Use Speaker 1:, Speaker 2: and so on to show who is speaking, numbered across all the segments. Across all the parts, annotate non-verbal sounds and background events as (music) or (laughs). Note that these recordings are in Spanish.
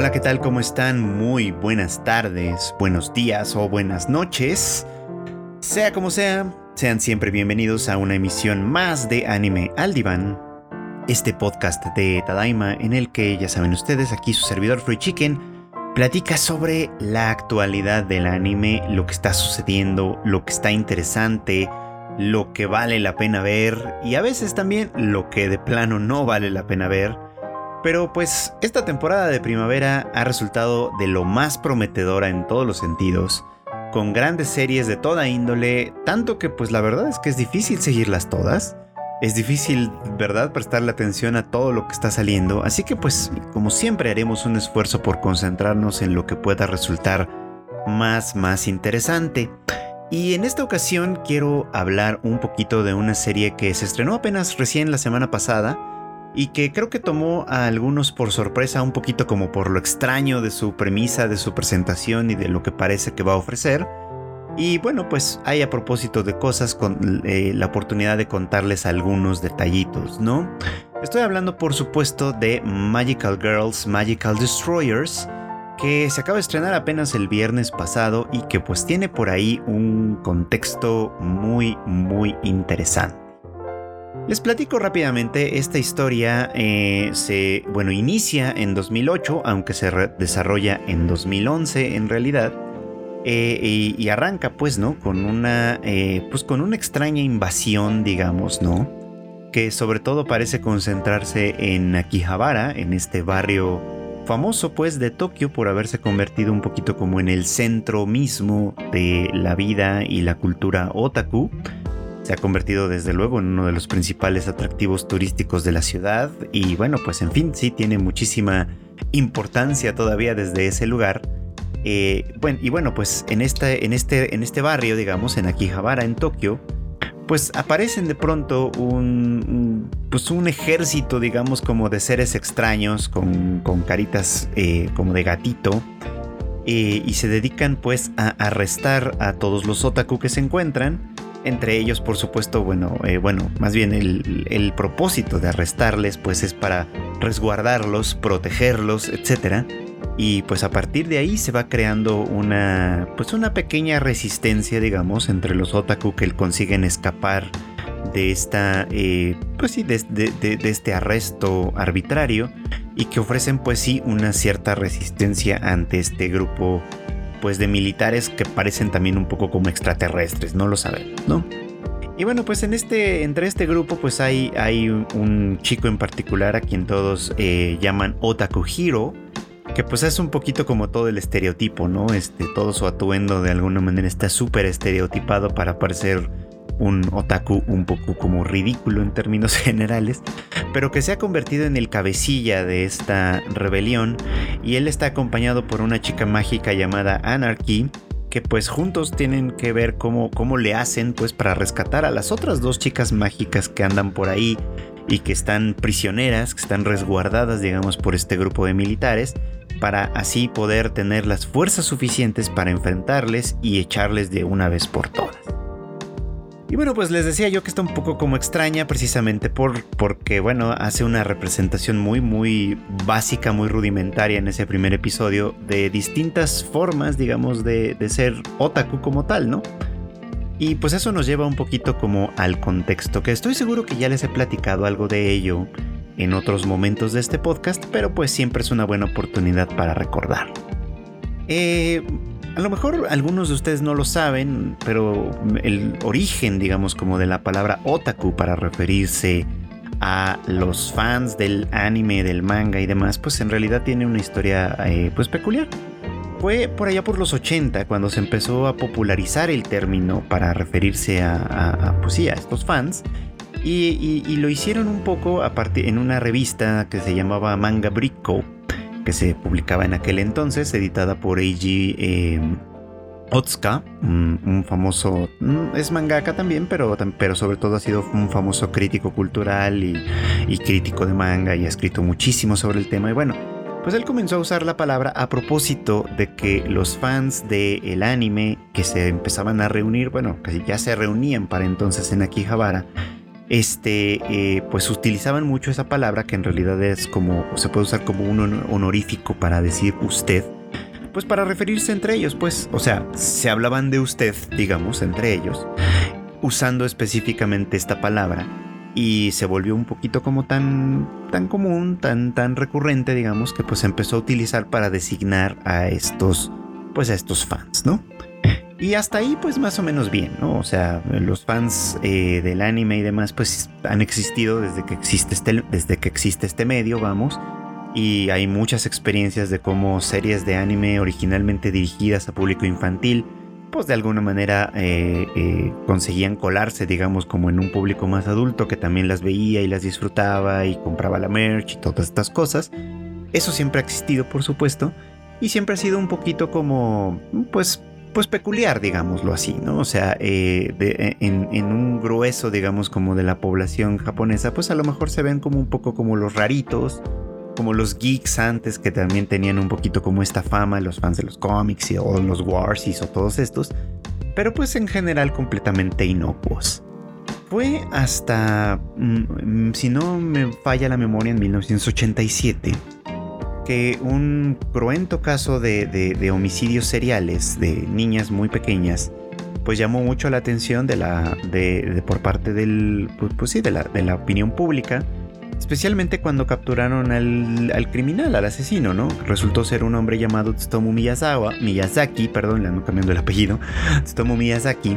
Speaker 1: Hola, ¿qué tal? ¿Cómo están? Muy buenas tardes, buenos días o buenas noches. Sea como sea, sean siempre bienvenidos a una emisión más de Anime al Diván, este podcast de Tadaima en el que, ya saben ustedes, aquí su servidor Free Chicken platica sobre la actualidad del anime, lo que está sucediendo, lo que está interesante, lo que vale la pena ver y a veces también lo que de plano no vale la pena ver. Pero pues esta temporada de primavera ha resultado de lo más prometedora en todos los sentidos, con grandes series de toda índole, tanto que pues la verdad es que es difícil seguirlas todas. Es difícil, ¿verdad?, prestarle atención a todo lo que está saliendo, así que pues como siempre haremos un esfuerzo por concentrarnos en lo que pueda resultar más, más interesante. Y en esta ocasión quiero hablar un poquito de una serie que se estrenó apenas recién la semana pasada y que creo que tomó a algunos por sorpresa un poquito como por lo extraño de su premisa, de su presentación y de lo que parece que va a ofrecer. Y bueno, pues hay a propósito de cosas con eh, la oportunidad de contarles algunos detallitos, ¿no? Estoy hablando por supuesto de Magical Girls, Magical Destroyers, que se acaba de estrenar apenas el viernes pasado y que pues tiene por ahí un contexto muy muy interesante. Les platico rápidamente, esta historia eh, se, bueno, inicia en 2008, aunque se desarrolla en 2011 en realidad, eh, y, arranca pues, ¿no? Con una, eh, pues con una extraña invasión, digamos, ¿no? Que sobre todo parece concentrarse en Akihabara, en este barrio famoso pues de Tokio por haberse convertido un poquito como en el centro mismo de la vida y la cultura otaku. Se ha convertido desde luego en uno de los principales atractivos turísticos de la ciudad y bueno pues en fin sí tiene muchísima importancia todavía desde ese lugar. Eh, y bueno pues en, esta, en, este, en este barrio digamos en Akihabara en Tokio pues aparecen de pronto un, pues un ejército, digamos, como de seres extraños con, caritas eh, como de gatito. Eh, y se dedican pues a arrestar a todos los otaku que se encuentran. Entre ellos, por supuesto, bueno, eh, bueno, más bien el, el, propósito de arrestarles pues es para resguardarlos, protegerlos, etcétera. Y pues a partir de ahí se va creando una pues una pequeña resistencia digamos entre los otaku que consiguen escapar de esta eh, pues sí de, este arresto arbitrario y que ofrecen pues sí una cierta resistencia ante este grupo pues de militares que parecen también un poco como extraterrestres no lo saben no y bueno, pues en este, entre este grupo, pues hay, hay un, chico en particular a quien todos eh, llaman Otaku Hiro, que pues es un poquito como todo el estereotipo, ¿no? Este, todo su atuendo de alguna manera está súper estereotipado para parecer un otaku un poco como ridículo en términos (laughs) generales, pero que se ha convertido en el cabecilla de esta rebelión y él está acompañado por una chica mágica llamada Anarchy, que pues juntos tienen que ver cómo, cómo le hacen pues para rescatar a las otras dos chicas mágicas que andan por ahí y que están prisioneras, que están resguardadas digamos por este grupo de militares para así poder tener las fuerzas suficientes para enfrentarles y echarles de una vez por todas. Y bueno, pues les decía yo que está un poco como extraña precisamente por, porque, bueno, hace una representación muy, muy básica, muy rudimentaria en ese primer episodio de distintas formas, digamos, de, de ser otaku como tal, ¿no? Y pues eso nos lleva un poquito como al contexto, que estoy seguro que ya les he platicado algo de ello en otros momentos de este podcast, pero pues siempre es una buena oportunidad para recordar. Eh, a lo mejor algunos de ustedes no lo saben, pero el origen, digamos, como de la palabra otaku para referirse a los fans del anime, del manga y demás, pues en realidad tiene una historia eh, pues peculiar. Fue por allá por los 80 cuando se empezó a popularizar el término para referirse a, pues estos fans y, lo hicieron un poco en una revista que se llamaba Manga Bricko, que se publicaba en aquel entonces, editada por Eiji eh, Otsuka, un, famoso, mm, es mangaka también, pero, pero sobre todo ha sido un famoso crítico cultural y, crítico de manga y ha escrito muchísimo sobre el tema. Y bueno, pues él comenzó a usar la palabra a propósito de que los fans del anime que se empezaban a reunir, bueno, que ya se reunían para entonces en Akihabara, este, eh, pues utilizaban mucho esa palabra que en realidad es como, se puede usar como un honorífico para decir usted, pues para referirse entre ellos, pues, o sea, se hablaban de usted, digamos, entre ellos, usando específicamente esta palabra y se volvió un poquito como tan tan común, tan tan recurrente, digamos, que pues empezó a utilizar para designar a estos pues a estos fans, ¿no? Y hasta ahí pues más o menos bien, ¿no? O sea, los fans eh, del anime y demás pues han existido desde que existe este, desde que existe este medio, vamos. Y hay muchas experiencias de cómo series de anime originalmente dirigidas a público infantil pues de alguna manera eh, eh, conseguían colarse, digamos, como en un público más adulto que también las veía y las disfrutaba y compraba la merch y todas estas cosas. Eso siempre ha existido, por supuesto, y siempre ha sido un poquito como, pues, pues peculiar, digámoslo así, ¿no? O sea, eh, en, en, un grueso, digamos, como de la población japonesa, pues a lo mejor se ven como un poco como los raritos, como los geeks antes que también tenían un poquito como esta fama, los fans de los cómics y, o los Warsies o todos estos, pero pues en general completamente inocuos. Fue hasta, mm, si no me falla la memoria, en 1987, un cruento caso de, homicidios seriales de niñas muy pequeñas, pues llamó mucho la atención de la, de, por parte del, pues, pues sí, de la, de la opinión pública especialmente cuando capturaron al, criminal, al asesino, ¿no? Resultó ser un hombre llamado Tsutomu Miyazawa, Miyazaki, perdón, le ando cambiando el apellido, (laughs) Tsutomu Miyazaki,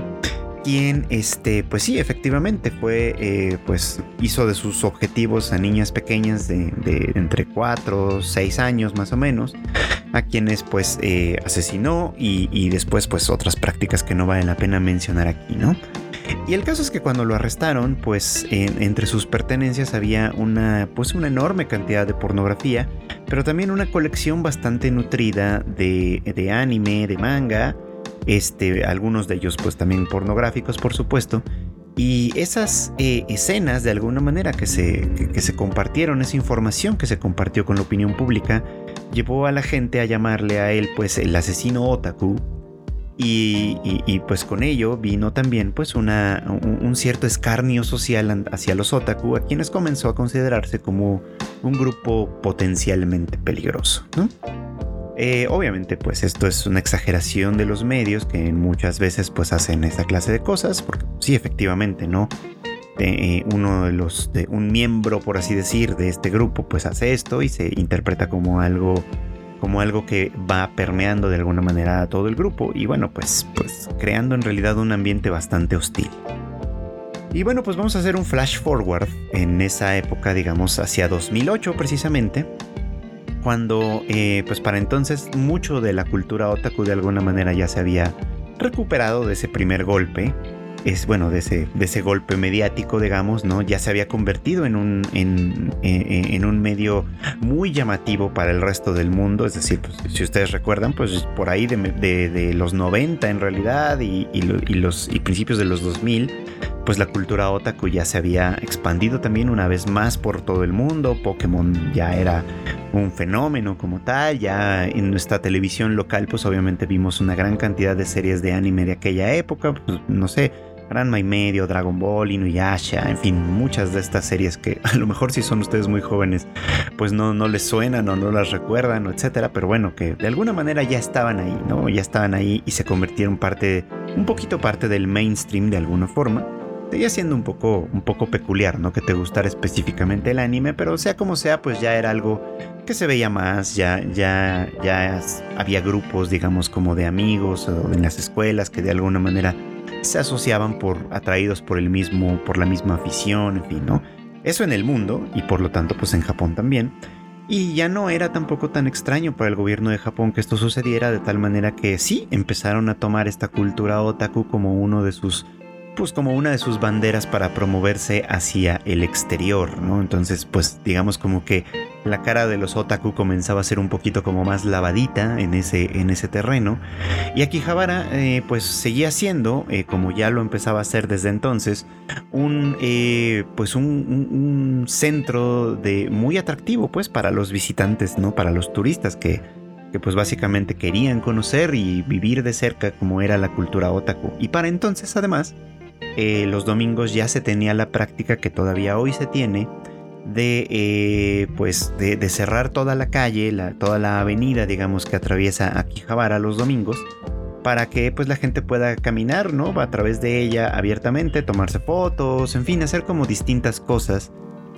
Speaker 1: quien, este, pues sí, efectivamente fue, eh, pues hizo de sus objetivos a niñas pequeñas de, entre 4, 6 años más o menos, a quienes pues eh, asesinó y, después pues otras prácticas que no vale la pena mencionar aquí, ¿no? Y el caso es que cuando lo arrestaron, pues entre sus pertenencias había una, pues una enorme cantidad de pornografía, pero también una colección bastante nutrida de, anime, de manga, este, algunos de ellos pues también pornográficos por supuesto. Y esas eh, escenas de alguna manera que se, que se compartieron, esa información que se compartió con la opinión pública, llevó a la gente a llamarle a él pues el asesino otaku y, pues con ello vino también pues una, un, cierto escarnio social hacia los otaku, a quienes comenzó a considerarse como un grupo potencialmente peligroso. Eh, obviamente pues esto es una exageración de los medios que muchas veces pues hacen esta clase de cosas, porque sí efectivamente, ¿no? Eh, uno de los, de un miembro por así decir de este grupo pues hace esto y se interpreta como algo como algo que va permeando de alguna manera a todo el grupo y bueno, pues, pues creando en realidad un ambiente bastante hostil. Y bueno, pues vamos a hacer un flash forward en esa época, digamos, hacia 2008 precisamente, cuando eh, pues para entonces mucho de la cultura otaku de alguna manera ya se había recuperado de ese primer golpe es bueno, de ese, de ese golpe mediático, digamos, ¿no? Ya se había convertido en un, en, en, un medio muy llamativo para el resto del mundo. Es decir, pues, si ustedes recuerdan, pues por ahí de, los 90 en realidad y, y, los, y principios de los 2000, pues la cultura otaku ya se había expandido también una vez más por todo el mundo. Pokémon ya era un fenómeno como tal. Ya en nuestra televisión local, pues obviamente vimos una gran cantidad de series de anime de aquella época. Pues, no sé, Ranma y medio, Dragon Ball, Inuyasha, en fin, muchas de estas series que (laughs) a lo mejor si son ustedes muy jóvenes, pues no, no les suenan o no las recuerdan, etcétera, pero bueno, que de alguna manera ya estaban ahí, ¿no? Ya estaban ahí y se convirtieron parte, un poquito parte del mainstream de alguna forma. Seguía siendo un poco, un poco peculiar, ¿no? Que te gustara específicamente el anime, pero sea como sea, pues ya era algo que se veía más, ya, ya, ya había grupos, digamos, como de amigos o en las escuelas que de alguna manera se asociaban por atraídos por el mismo, por la misma afición, en fin, ¿no? Eso en el mundo y por lo tanto pues en Japón también. Y ya no era tampoco tan extraño para el gobierno de Japón que esto sucediera de tal manera que sí empezaron a tomar esta cultura otaku como uno de sus pues como una de sus banderas para promoverse hacia el exterior, ¿no? Entonces, pues digamos como que la cara de los otaku comenzaba a ser un poquito como más lavadita en ese, en ese terreno. Y Akihabara, eh, pues seguía siendo, eh, como ya lo empezaba a hacer desde entonces, un, eh, pues un, centro de muy atractivo, pues para los visitantes, ¿no? Para los turistas que, que pues básicamente querían conocer y vivir de cerca como era la cultura otaku. Y para entonces, además, eh, los domingos ya se tenía la práctica que todavía hoy se tiene de eh, pues de, cerrar toda la calle, toda la avenida, digamos, que atraviesa Akihabara los domingos, para que pues la gente pueda caminar, ¿no? A través de ella abiertamente, tomarse fotos, en fin, hacer como distintas cosas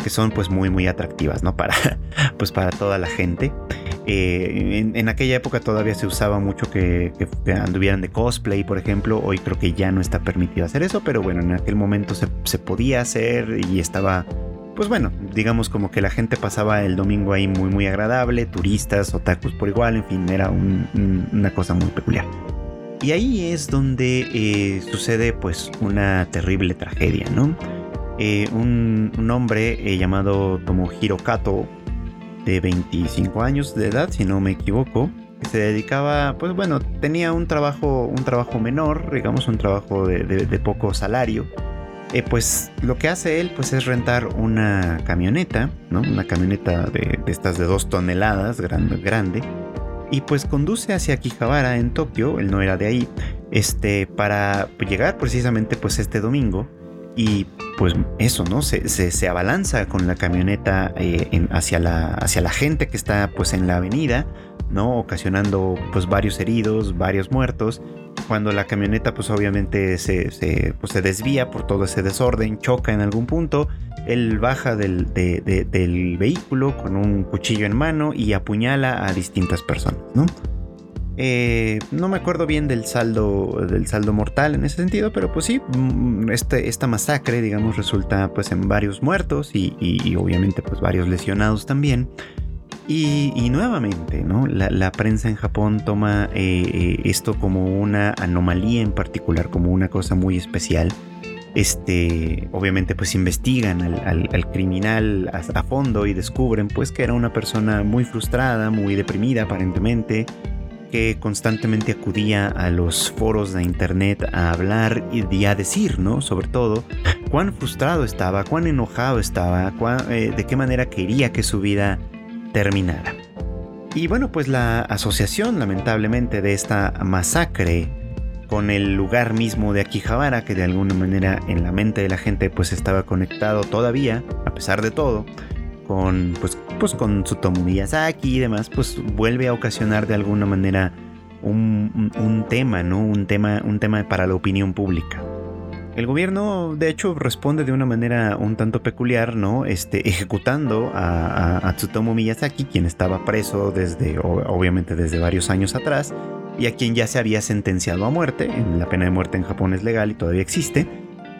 Speaker 1: que son pues muy muy atractivas, ¿no? Para (laughs) pues para toda la gente. Eh, en, aquella época todavía se usaba mucho que, anduvieran de cosplay, por ejemplo. Hoy creo que ya no está permitido hacer eso, pero bueno, en aquel momento se podía hacer y estaba pues bueno, digamos como que la gente pasaba el domingo ahí muy muy agradable, turistas, otakus por igual, en fin, era una cosa muy peculiar. Y ahí es donde eh, sucede pues una terrible tragedia, ¿no? Eh, un, hombre eh, llamado Tomohiro Kato, de 25 años de edad, si no me equivoco, que se dedicaba, pues bueno, tenía un trabajo, un trabajo menor, digamos un trabajo de poco salario, eh, pues lo que hace él pues es rentar una camioneta, ¿no? Una camioneta de, estas de dos toneladas, grande, grande, y pues conduce hacia Akihabara en Tokio, él no era de ahí, este, para llegar precisamente pues este domingo y pues eso, ¿no? Se, se, abalanza con la camioneta eh, hacia, la, hacia la gente que está pues en la avenida, ¿no? Ocasionando pues varios heridos, varios muertos cuando la camioneta pues obviamente se, se, pues, se desvía por todo ese desorden, choca en algún punto, él baja del, del, vehículo con un cuchillo en mano y apuñala a distintas personas, ¿no? Eh, no me acuerdo bien del saldo, del saldo mortal en ese sentido, pero pues sí, mm, este, esta masacre, digamos, resulta pues en varios muertos y, obviamente pues varios lesionados también. Y, nuevamente. La, prensa en Japón toma eh, eh, esto como una anomalía en particular, como una cosa muy especial. Este, obviamente, pues investigan al, criminal a, fondo y descubren, pues, que era una persona muy frustrada, muy deprimida, aparentemente, constantemente acudía a los foros de internet a hablar y a decir, ¿no? Sobre todo, cuán frustrado estaba, cuán enojado estaba, eh, de qué manera quería que su vida terminara. Y bueno, pues la asociación lamentablemente de esta masacre con el lugar mismo de Akihabara, que de alguna manera en la mente de la gente pues estaba conectado todavía, a pesar de todo, con pues, pues con Tsutomu Miyazaki y demás, pues vuelve a ocasionar de alguna manera un, un tema, ¿no? Un tema, un tema para la opinión pública. El gobierno, de hecho, responde de una manera un tanto peculiar, ¿no? Este, ejecutando a, Tsutomu Miyazaki, quien estaba preso desde, obviamente, desde varios años atrás, y a quien ya se había sentenciado a muerte. La pena de muerte en Japón es legal y todavía existe,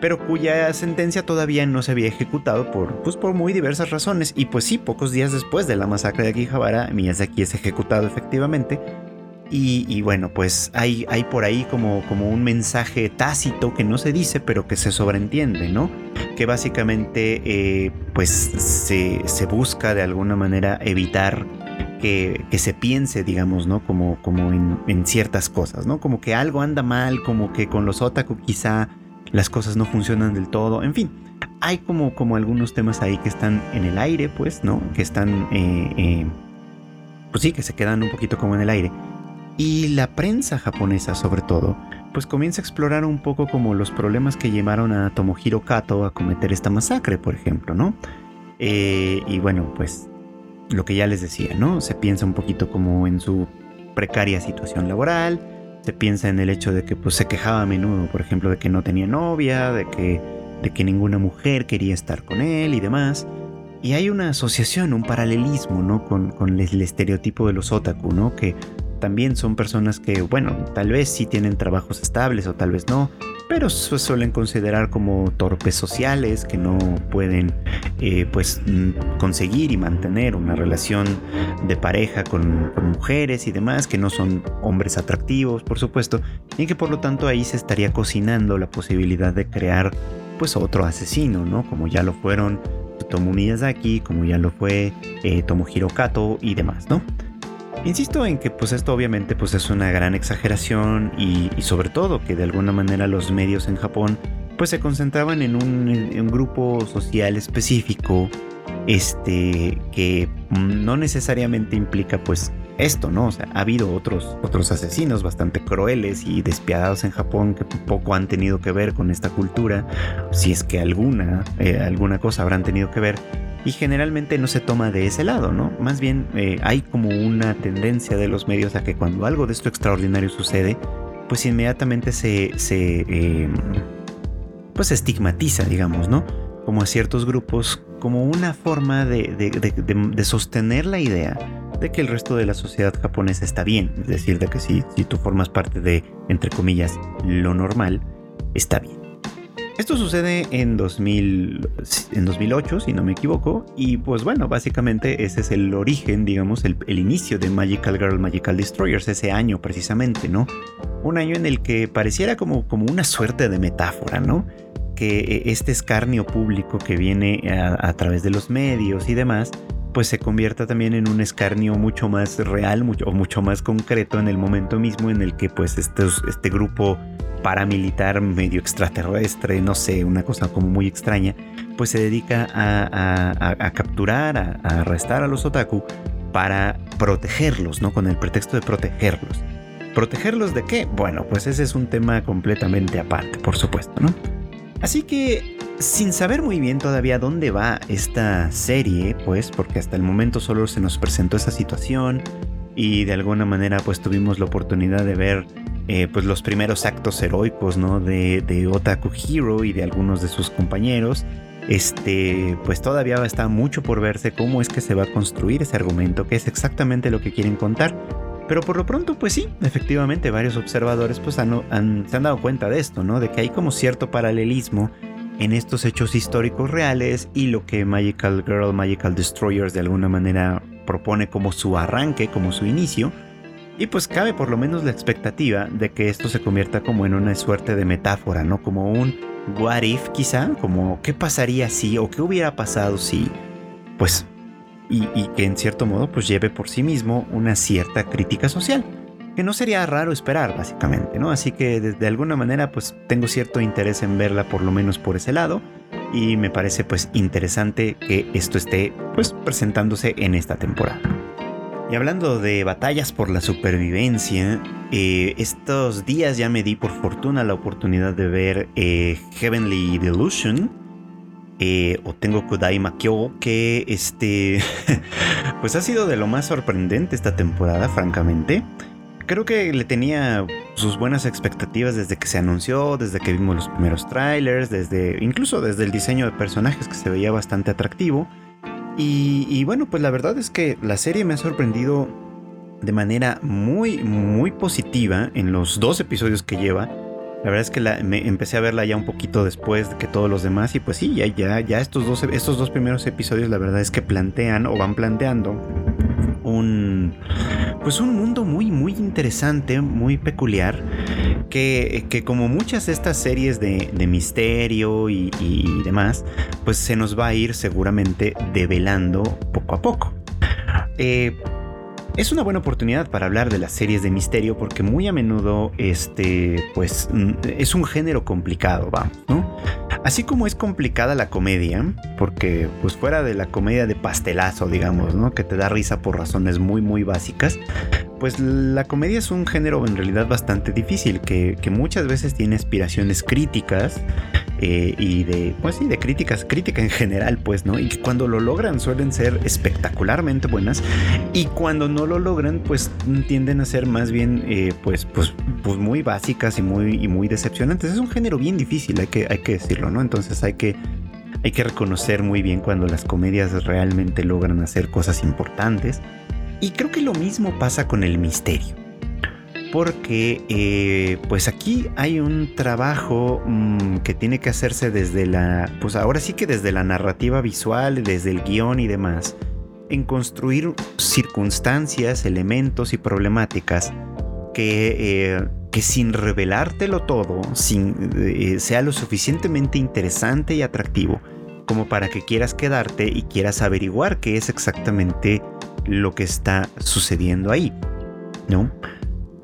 Speaker 1: pero cuya sentencia todavía no se había ejecutado por, pues, por muy diversas razones. Y pues sí, pocos días después de la masacre de Akihabara, Miyazaki es ejecutado efectivamente y, bueno, pues hay, hay por ahí como, como un mensaje tácito que no se dice, pero que se sobreentiende, ¿no? Que básicamente eh, pues se, busca de alguna manera evitar que, se piense, digamos, ¿no? Como, como en, ciertas cosas, ¿no? Como que algo anda mal, como que con los otaku quizá las cosas no funcionan del todo, en fin. Hay como, como algunos temas ahí que están en el aire, pues, ¿no? Que están, eh, eh, pues sí, que se quedan un poquito como en el aire. Y la prensa japonesa sobre todo, pues comienza a explorar un poco como los problemas que llevaron a Tomohiro Kato a cometer esta masacre, por ejemplo, ¿no? Eh, y bueno, pues lo que ya les decía, ¿no? Se piensa un poquito como en su precaria situación laboral, se piensa en el hecho de que pues se quejaba a menudo, por ejemplo, de que no tenía novia, de que, de que ninguna mujer quería estar con él y demás. Y hay una asociación, un paralelismo, ¿no? Con, con el, estereotipo de los otaku, ¿no? Que también son personas que, bueno, tal vez sí tienen trabajos estables o tal vez no, pero se suelen considerar como torpes sociales que no pueden eh, pues mm, conseguir y mantener una relación de pareja con, mujeres y demás que no son hombres atractivos por supuesto y que por lo tanto ahí se estaría cocinando la posibilidad de crear pues otro asesino no como ya lo fueron Tomo Miyazaki como ya lo fue eh, Tomohiro Kato y demás no Insisto en que pues esto obviamente pues es una gran exageración y, sobre todo que de alguna manera los medios en Japón pues se concentraban en un, grupo social específico este que no necesariamente implica pues esto, ¿no? O sea, ha habido otros, otros asesinos bastante crueles y despiadados en Japón que poco han tenido que ver con esta cultura, si es que alguna, eh, alguna cosa habrán tenido que ver. Y generalmente no se toma de ese lado, ¿no? Más bien eh, hay como una tendencia de los medios a que cuando algo de esto extraordinario sucede, pues inmediatamente se, em, pues estigmatiza, digamos, ¿no? Como a ciertos grupos, como una forma de, de sostener la idea de que el resto de la sociedad japonesa está bien. Es decir, de que si, si tú formas parte de, entre comillas, lo normal, está bien. Esto sucede en, 2000, en 2008, si no me equivoco, y pues bueno, básicamente ese es el origen, digamos, el, inicio de Magical Girl, Magical Destroyers, ese año precisamente, ¿no? Un año en el que pareciera como, como una suerte de metáfora, ¿no? Que eh, este escarnio público que viene a través de los medios y demás, pues se convierta también en un escarnio mucho más real mucho, o mucho más concreto en el momento mismo en el que pues este, grupo paramilitar medio extraterrestre, no sé, una cosa como muy extraña, pues se dedica a, capturar, a, arrestar a los otaku para protegerlos, ¿no? Con el pretexto de protegerlos. ¿Protegerlos de qué? Bueno, pues ese es un tema completamente aparte, por supuesto, ¿no? Así que sin saber muy bien todavía dónde va esta serie, pues porque hasta el momento solo se nos presentó esa situación y de alguna manera pues tuvimos la oportunidad de ver eh, pues los primeros actos heroicos, ¿no? De, de Otaku Hero y de algunos de sus compañeros. Este, pues todavía está mucho por verse cómo es que se va a construir ese argumento, que es exactamente lo que quieren contar. Pero por lo pronto, pues sí, efectivamente varios observadores pues se han dado cuenta de esto, ¿no? De que hay como cierto paralelismo en estos hechos históricos reales y lo que Magical Girl, Magical Destroyers de alguna manera propone como su arranque, como su inicio. Y pues cabe por lo menos la expectativa de que esto se convierta como en una suerte de metáfora, ¿no? Como un what if quizá, como qué pasaría si o qué hubiera pasado si, pues, y, que en cierto modo pues lleve por sí mismo una cierta crítica social que no sería raro esperar, básicamente, ¿no? Así que de, alguna manera, pues tengo cierto interés en verla, por lo menos por ese lado, y me parece pues interesante que esto esté pues presentándose en esta temporada. Y hablando de batallas por la supervivencia, eh, estos días ya me di por fortuna la oportunidad de ver eh, Heavenly Delusion, eh, o tengo Kudai Makyo, que este, (laughs) pues ha sido de lo más sorprendente esta temporada, francamente creo que le tenía sus buenas expectativas desde que se anunció, desde que vimos los primeros trailers, desde incluso desde el diseño de personajes que se veía bastante atractivo. Y, bueno, pues la verdad es que la serie me ha sorprendido de manera muy, muy positiva en los dos episodios que lleva. La verdad es que me empecé a verla ya un poquito después que todos los demás y pues sí, ya, ya, ya estos, dos, estos dos primeros episodios la verdad es que plantean o van planteando un pues un mundo muy muy interesante, muy peculiar, que, que como muchas de estas series de, de misterio y, y, demás, pues se nos va a ir seguramente develando poco a poco. Eh, es una buena oportunidad para hablar de las series de misterio porque muy a menudo este pues mm, es un género complicado, vamos, ¿no? Así como es complicada la comedia, porque pues fuera de la comedia de pastelazo, digamos, ¿no? Que te da risa por razones muy muy básicas, pues la comedia es un género en realidad bastante difícil, que, que muchas veces tiene aspiraciones críticas eh, y de, pues sí, de críticas, crítica en general, pues, ¿no? Y que cuando lo logran suelen ser espectacularmente buenas y cuando no lo logran, pues tienden a ser más bien, eh, pues, pues, pues muy básicas y muy, y muy decepcionantes. Es un género bien difícil, hay que, hay que decirlo, ¿no? Entonces hay que, hay que reconocer muy bien cuando las comedias realmente logran hacer cosas importantes. Y creo que lo mismo pasa con el misterio porque eh, pues aquí hay un trabajo mm, que tiene que hacerse desde la, pues ahora sí que desde la narrativa visual, desde el guion y demás, en construir circunstancias, elementos y problemáticas que, eh, que sin revelártelo todo, eh, sea lo suficientemente interesante y atractivo como para que quieras quedarte y quieras averiguar qué es exactamente lo que está sucediendo ahí, ¿no?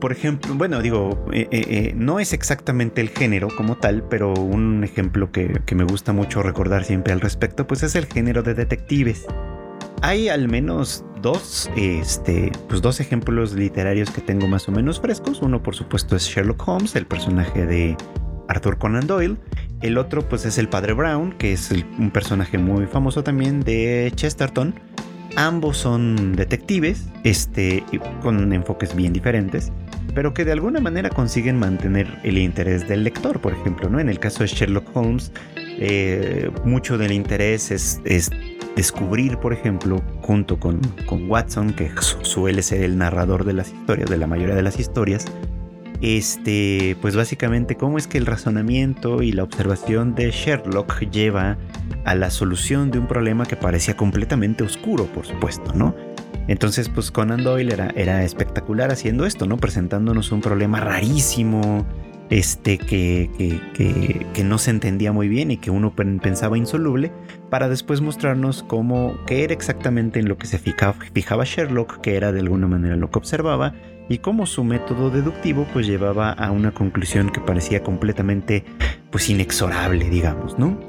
Speaker 1: Por ejemplo, bueno, digo, eh, eh, eh, no es exactamente el género como tal, pero un ejemplo que, me gusta mucho recordar siempre al respecto, pues es el género de detectives. Hay al menos dos, este, pues dos ejemplos literarios que tengo más o menos frescos. Uno, por supuesto, es Sherlock Holmes, el personaje de Arthur Conan Doyle. El otro, pues, es el Padre Brown, que es un personaje muy famoso también de Chesterton. Ambos son detectives, este, con enfoques bien diferentes, pero que de alguna manera consiguen mantener el interés del lector, por ejemplo, ¿no? En el caso de Sherlock Holmes, eh, mucho del interés es, descubrir, por ejemplo, junto con, con, Watson, que suele ser el narrador de las historias, de la mayoría de las historias, este, pues básicamente cómo es que el razonamiento y la observación de Sherlock lleva a la solución de un problema que parecía completamente oscuro, por supuesto, ¿no? Entonces, pues Conan Doyle era, espectacular haciendo esto, ¿no? Presentándonos un problema rarísimo, este, que, que, que, no se entendía muy bien y que uno pensaba insoluble, para después mostrarnos cómo, qué era exactamente en lo que se fijaba, fijaba Sherlock, que era de alguna manera lo que observaba, y cómo su método deductivo pues llevaba a una conclusión que parecía completamente pues inexorable, digamos, ¿no?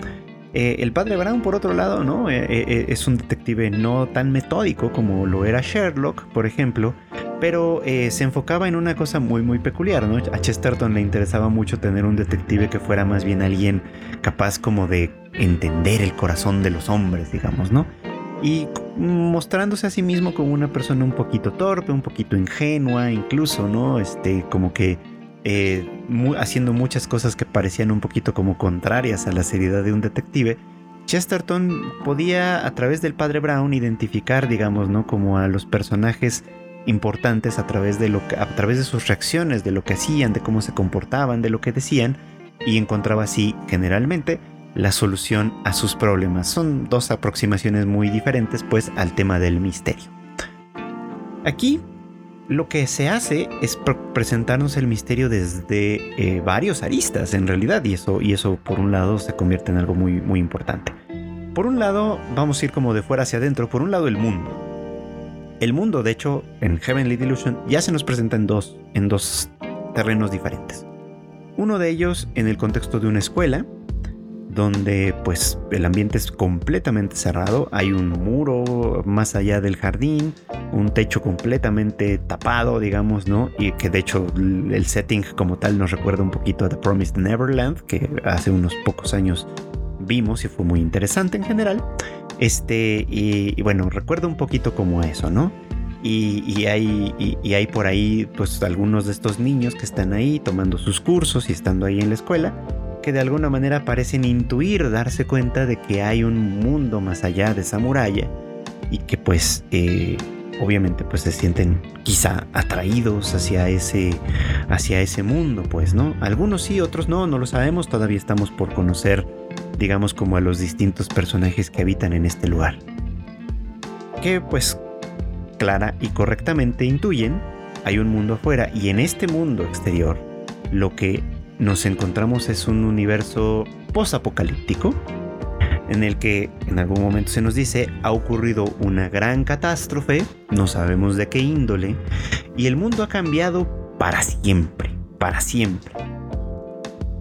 Speaker 1: Eh, el padre Brown, por otro lado, ¿no? Eh, eh, es un detective no tan metódico como lo era Sherlock, por ejemplo, pero se enfocaba en una cosa muy, muy peculiar, ¿no? A Chesterton le interesaba mucho tener un detective que fuera más bien alguien capaz como de entender el corazón de los hombres, digamos, ¿no? Y mostrándose a sí mismo como una persona un poquito torpe, un poquito ingenua, incluso, ¿no? Este, como que eh, haciendo muchas cosas que parecían un poquito como contrarias a la seriedad de un detective, Chesterton podía a través del padre Brown identificar, digamos, ¿no? Como a los personajes importantes a través de lo a través de sus reacciones, de lo que hacían, de cómo se comportaban, de lo que decían, y encontraba así generalmente la solución a sus problemas. Son dos aproximaciones muy diferentes, pues, al tema del misterio. Aquí lo que se hace es presentarnos el misterio desde eh, varios aristas en realidad y eso, y eso por un lado se convierte en algo muy, muy importante. Por un lado vamos a ir como de fuera hacia adentro, por un lado el mundo. El mundo de hecho en Heavenly Delusion ya se nos presenta en dos, en dos terrenos diferentes. Uno de ellos en el contexto de una escuela, donde pues el ambiente es completamente cerrado, hay un muro más allá del jardín, un techo completamente tapado, digamos, ¿no? Y que de hecho el setting como tal nos recuerda un poquito a The Promised Neverland, que hace unos pocos años vimos y fue muy interesante en general. Este, y, bueno, recuerda un poquito como eso, ¿no? Y, hay, y, hay por ahí pues algunos de estos niños que están ahí tomando sus cursos y estando ahí en la escuela que de alguna manera parecen intuir, darse cuenta de que hay un mundo más allá de esa muralla y que pues eh, obviamente pues se sienten quizá atraídos hacia ese, hacia ese mundo, pues, ¿no? Algunos sí, otros no, no lo sabemos, todavía estamos por conocer, digamos, como a los distintos personajes que habitan en este lugar. Que pues clara y correctamente intuyen, hay un mundo afuera y en este mundo exterior lo que nos encontramos es un universo post-apocalíptico en el que en algún momento se nos dice ha ocurrido una gran catástrofe, no sabemos de qué índole, y el mundo ha cambiado para siempre, para siempre.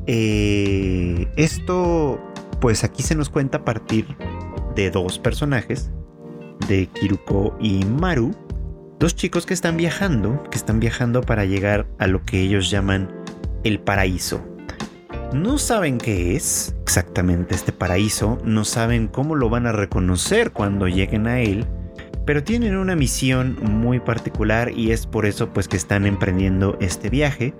Speaker 1: Eh, esto, pues aquí se nos cuenta a partir de dos personajes, de Kiruko y Maru, dos chicos que están viajando, que están viajando para llegar a lo que ellos llaman el paraíso. No saben qué es exactamente este paraíso, no saben cómo lo van a reconocer cuando lleguen a él, pero tienen una misión muy particular y es por eso pues que están emprendiendo este viaje.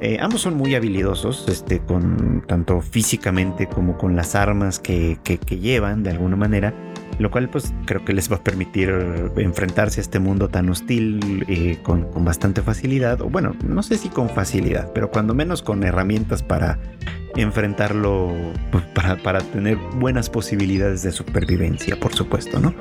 Speaker 1: Eh, ambos son muy habilidosos, este, con, tanto físicamente como con las armas que, que llevan de alguna manera lo cual pues creo que les va a permitir enfrentarse a este mundo tan hostil eh, con, bastante facilidad, o bueno, no sé si con facilidad, pero cuando menos con herramientas para enfrentarlo, pues, para, tener buenas posibilidades de supervivencia, por supuesto, ¿no?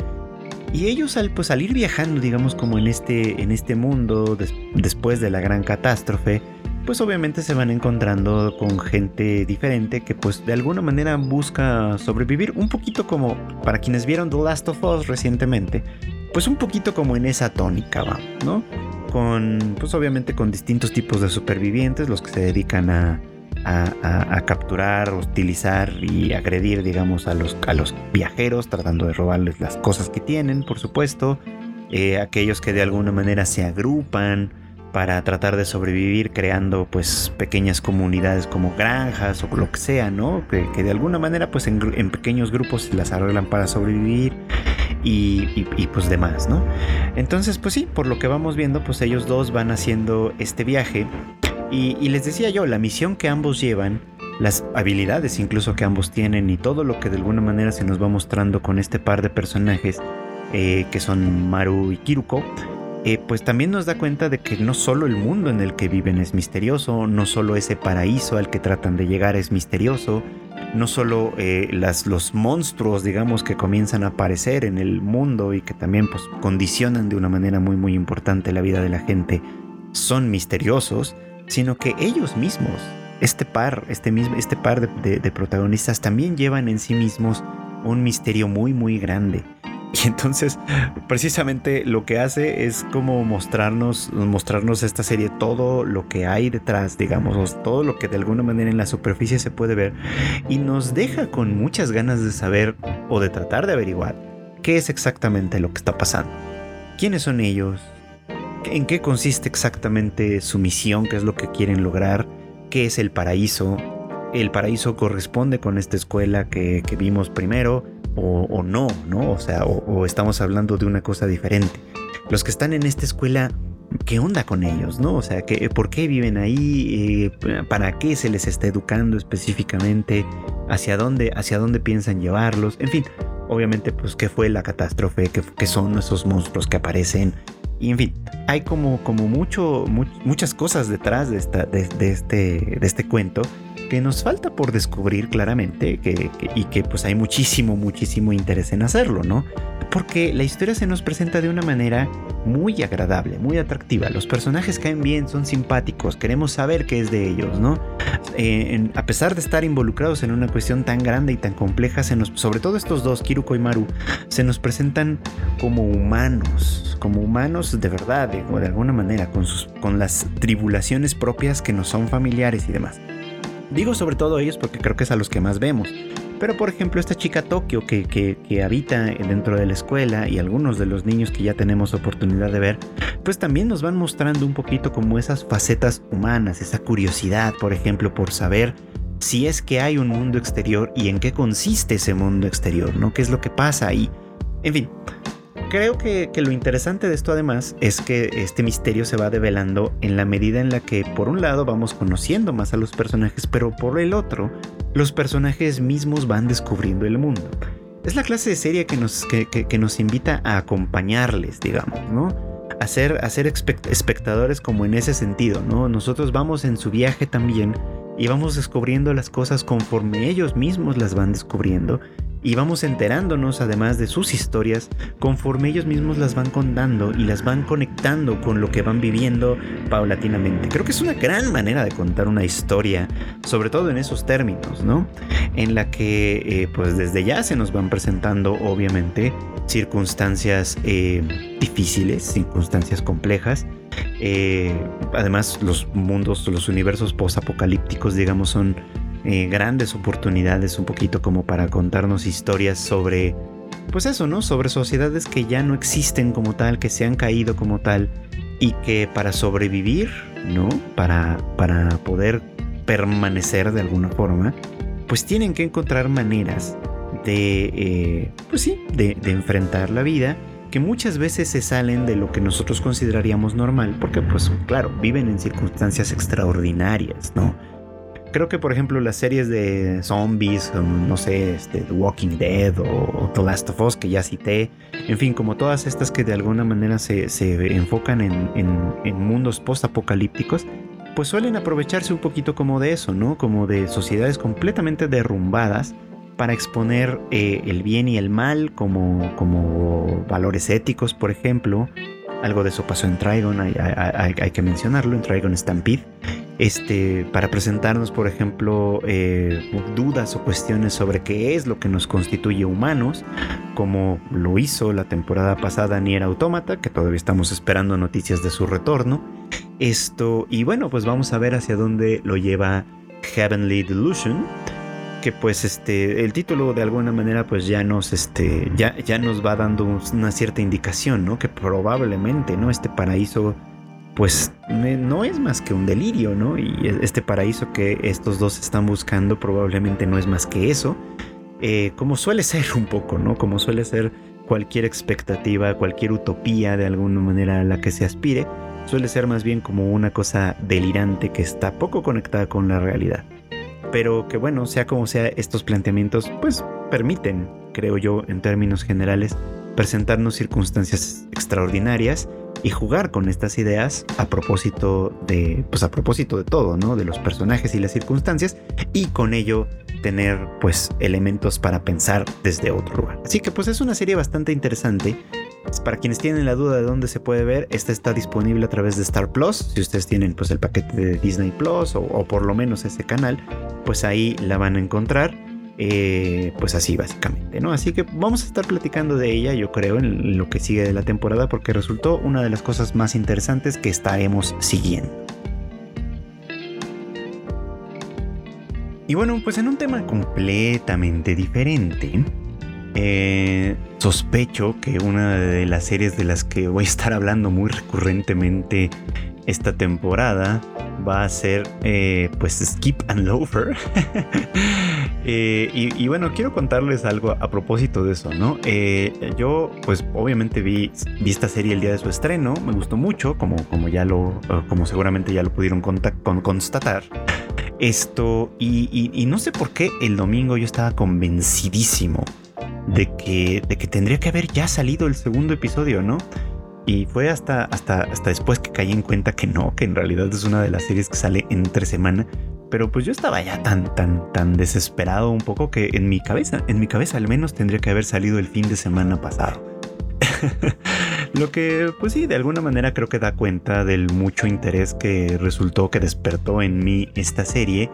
Speaker 1: Y ellos al pues, salir viajando, digamos, como en este, en este mundo, después de la gran catástrofe, pues obviamente se van encontrando con gente diferente que pues de alguna manera busca sobrevivir un poquito como para quienes vieron The Last of Us recientemente, pues un poquito como en esa tónica, va, ¿no? Con pues obviamente con distintos tipos de supervivientes, los que se dedican a, a, capturar, hostilizar y agredir, digamos, a los, a los viajeros, tratando de robarles las cosas que tienen, por supuesto eh, aquellos que de alguna manera se agrupan para tratar de sobrevivir creando pues pequeñas comunidades como granjas o lo que sea, ¿no? Que, de alguna manera pues en, pequeños grupos las arreglan para sobrevivir y, pues demás, ¿no? Entonces pues sí, por lo que vamos viendo pues ellos dos van haciendo este viaje y, les decía yo, la misión que ambos llevan las habilidades incluso que ambos tienen y todo lo que de alguna manera se nos va mostrando con este par de personajes eh, que son Maru y Kiruko, eh, pues también nos da cuenta de que no solo el mundo en el que viven es misterioso, no solo ese paraíso al que tratan de llegar es misterioso, no solo eh, los monstruos, digamos, que comienzan a aparecer en el mundo y que también pues, condicionan de una manera muy muy importante la vida de la gente, son misteriosos, sino que ellos mismos este par, este, mismo, este par de, protagonistas también llevan en sí mismos un misterio muy muy grande. Y entonces, precisamente lo que hace es como mostrarnos, mostrarnos esta serie todo lo que hay detrás, digamos, todo lo que de alguna manera en la superficie se puede ver y nos deja con muchas ganas de saber o de tratar de averiguar qué es exactamente lo que está pasando. ¿Quiénes son ellos? ¿En qué consiste exactamente su misión? ¿Qué es lo que quieren lograr? qué es el paraíso. El paraíso corresponde con esta escuela que, vimos primero o, no, ¿no? O sea, o, estamos hablando de una cosa diferente. Los que están en esta escuela, ¿qué onda con ellos, no? O sea, ¿por qué viven ahí? Eh, ¿Para qué se les está educando específicamente? ¿Hacia dónde, hacia dónde piensan llevarlos? En fin, obviamente, pues, ¿qué fue la catástrofe? ¿Qué, son esos monstruos que aparecen? Y en fin, hay como, como mucho, muchas cosas detrás de, esta, de, este, de este cuento que nos falta por descubrir claramente que, y que pues hay muchísimo, muchísimo interés en hacerlo, ¿no? Porque la historia se nos presenta de una manera muy agradable, muy atractiva. Los personajes caen bien, son simpáticos, queremos saber qué es de ellos, ¿no? Eh, a pesar de estar involucrados en una cuestión tan grande y tan compleja, sobre todo estos dos, Kiruko y Maru, se nos presentan como humanos, como humanos de verdad, de, de alguna manera, con, sus, con las tribulaciones propias que nos son familiares y demás. Digo sobre todo ellos porque creo que es a los que más vemos. Pero por ejemplo esta chica Tokio que, que, habita dentro de la escuela y algunos de los niños que ya tenemos oportunidad de ver, pues también nos van mostrando un poquito como esas facetas humanas, esa curiosidad por ejemplo por saber si es que hay un mundo exterior y en qué consiste ese mundo exterior, ¿no? ¿Qué es lo que pasa ahí? En fin, Creo que, lo interesante de esto además es que este misterio se va develando en la medida en la que por un lado vamos conociendo más a los personajes, pero por el otro, los personajes mismos van descubriendo el mundo. Es la clase de serie que nos, invita a acompañarles, digamos, ¿no? A ser espectadores como en ese sentido, ¿no? Nosotros vamos en su viaje también y vamos descubriendo las cosas conforme ellos mismos las van descubriendo y vamos enterándonos además de sus historias conforme ellos mismos las van contando y las van conectando con lo que van viviendo paulatinamente. Creo que es una gran manera de contar una historia, sobre todo en esos términos, ¿no? En la que eh, pues desde ya se nos van presentando obviamente circunstancias eh, difíciles, circunstancias complejas. Eh, además los mundos, los universos post-apocalípticos digamos son eh, grandes oportunidades un poquito como para contarnos historias sobre, pues eso, ¿no? Sobre sociedades que ya no existen como tal, que se han caído como tal y que para sobrevivir, ¿no? Para, para poder permanecer de alguna forma, pues tienen que encontrar maneras de, eh, pues sí, de, de enfrentar la vida que muchas veces se salen de lo que nosotros consideraríamos normal, porque pues claro, viven en circunstancias extraordinarias, ¿no? Creo que, por ejemplo, las series de zombies, no sé, este, The Walking Dead o, The Last of Us, que ya cité, en fin, como todas estas que de alguna manera se, enfocan en, en, mundos post-apocalípticos, pues suelen aprovecharse un poquito como de eso, ¿no? Como de sociedades completamente derrumbadas para exponer eh, el bien y el mal como, como valores éticos, por ejemplo. Algo de eso pasó en Trigon, hay, hay que mencionarlo, en Trigon Stampede este, para presentarnos, por ejemplo, eh, dudas o cuestiones sobre qué es lo que nos constituye humanos, como lo hizo la temporada pasada Nier Automata, que todavía estamos esperando noticias de su retorno. Esto, y bueno, pues vamos a ver hacia dónde lo lleva Heavenly Delusion. que pues este el título de alguna manera pues ya nos este ya, ya nos va dando una cierta indicación, ¿no? Que probablemente, ¿no? Este paraíso pues no es más que un delirio, ¿no? Y este paraíso que estos dos están buscando probablemente no es más que eso. Eh, como suele ser un poco, ¿no? Como suele ser cualquier expectativa, cualquier utopía de alguna manera a la que se aspire, suele ser más bien como una cosa delirante que está poco conectada con la realidad. Pero que bueno, sea como sea, estos planteamientos pues permiten, creo yo, en términos generales, presentarnos circunstancias extraordinarias y jugar con estas ideas a propósito de pues a propósito de todo, ¿no? De los personajes y las circunstancias y con ello tener pues elementos para pensar desde otro lugar. Así que pues es una serie bastante interesante. Para quienes tienen la duda de dónde se puede ver, esta está disponible a través de Star Plus. Si ustedes tienen pues el paquete de Disney Plus o, o por lo menos ese canal, pues ahí la van a encontrar. Eh, pues así básicamente, ¿no? Así que vamos a estar platicando de ella, yo creo, en lo que sigue de la temporada, porque resultó una de las cosas más interesantes que estaremos siguiendo. Y bueno, pues en un tema completamente diferente, eh, sospecho que una de las series de las que voy a estar hablando muy recurrentemente esta temporada va a ser eh, pues Skip and Loafer. (laughs) Eh, y, bueno, quiero contarles algo a propósito de eso, ¿no? Eh, yo pues obviamente vi, vi, esta serie el día de su estreno, me gustó mucho, como, como ya lo, como seguramente ya lo pudieron constatar. (laughs) Esto, y, y no sé por qué el domingo yo estaba convencidísimo de que, de que tendría que haber ya salido el segundo episodio, ¿no? Y fue hasta, hasta, hasta después que caí en cuenta que no, que en realidad es una de las series que sale entre semana. Pero pues yo estaba ya tan, tan, tan desesperado un poco que en mi cabeza, en mi cabeza al menos tendría que haber salido el fin de semana pasado. (laughs) Lo que, pues sí, de alguna manera creo que da cuenta del mucho interés que resultó que despertó en mí esta serie.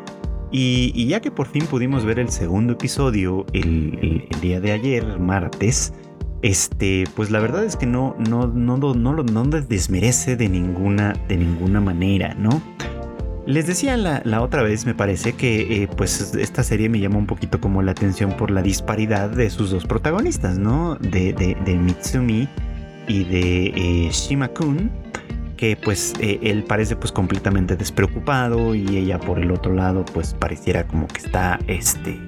Speaker 1: Y, ya que por fin pudimos ver el segundo episodio el, el día de ayer, martes, este, pues la verdad es que no, no, no, no, no, desmerece de ninguna, de ninguna manera, ¿no? Les decía la, otra vez, me parece que eh, pues esta serie me llama un poquito como la atención por la disparidad de sus dos protagonistas, ¿no? De, de, Mitsumi y de eh, Shima-kun, que pues eh, él parece pues completamente despreocupado y ella por el otro lado pues pareciera como que está, este,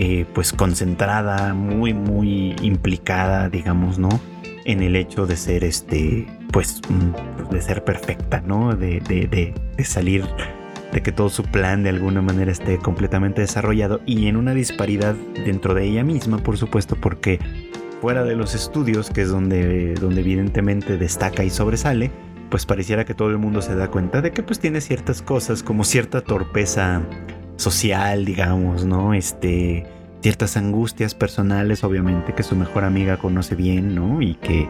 Speaker 1: eh, pues concentrada, muy, muy implicada, digamos, ¿no? En el hecho de ser este, pues, mm, de ser perfecta, ¿no? De, de, de, salir, de que todo su plan de alguna manera esté completamente desarrollado y en una disparidad dentro de ella misma, por supuesto, porque fuera de los estudios, que es donde, donde evidentemente destaca y sobresale, pues pareciera que todo el mundo se da cuenta de que pues tiene ciertas cosas como cierta torpeza social, digamos, ¿no? Este, ciertas angustias personales, obviamente, que su mejor amiga conoce bien, ¿no? Y que